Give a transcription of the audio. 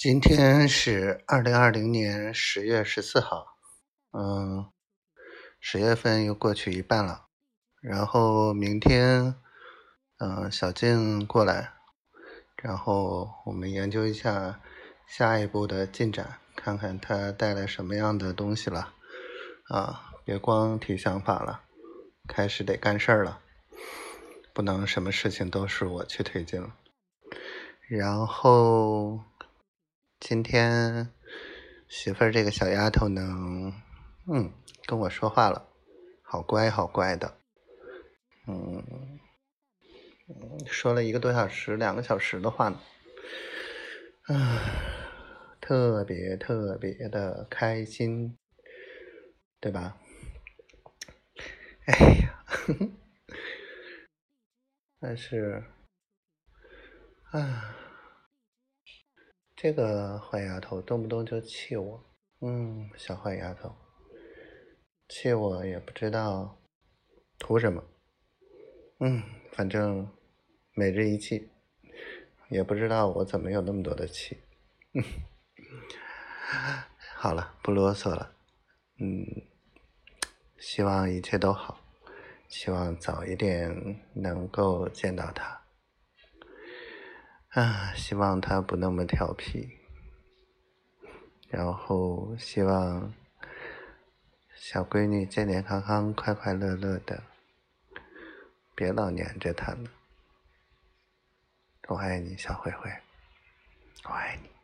今天是二零二零年十月十四号，嗯，十月份又过去一半了，然后明天，嗯，小静过来，然后我们研究一下下一步的进展，看看他带来什么样的东西了，啊，别光提想法了，开始得干事儿了，不能什么事情都是我去推进了，然后。今天媳妇儿这个小丫头呢，嗯，跟我说话了，好乖好乖的，嗯，说了一个多小时、两个小时的话呢，啊，特别特别的开心，对吧？哎呀，但是，啊。这个坏丫头动不动就气我，嗯，小坏丫头，气我也不知道图什么，嗯，反正每日一气，也不知道我怎么有那么多的气，嗯，好了，不啰嗦了，嗯，希望一切都好，希望早一点能够见到他。啊，希望他不那么调皮，然后希望小闺女健健康康、快快乐乐的，别老黏着他了。我爱你，小灰灰，我爱你。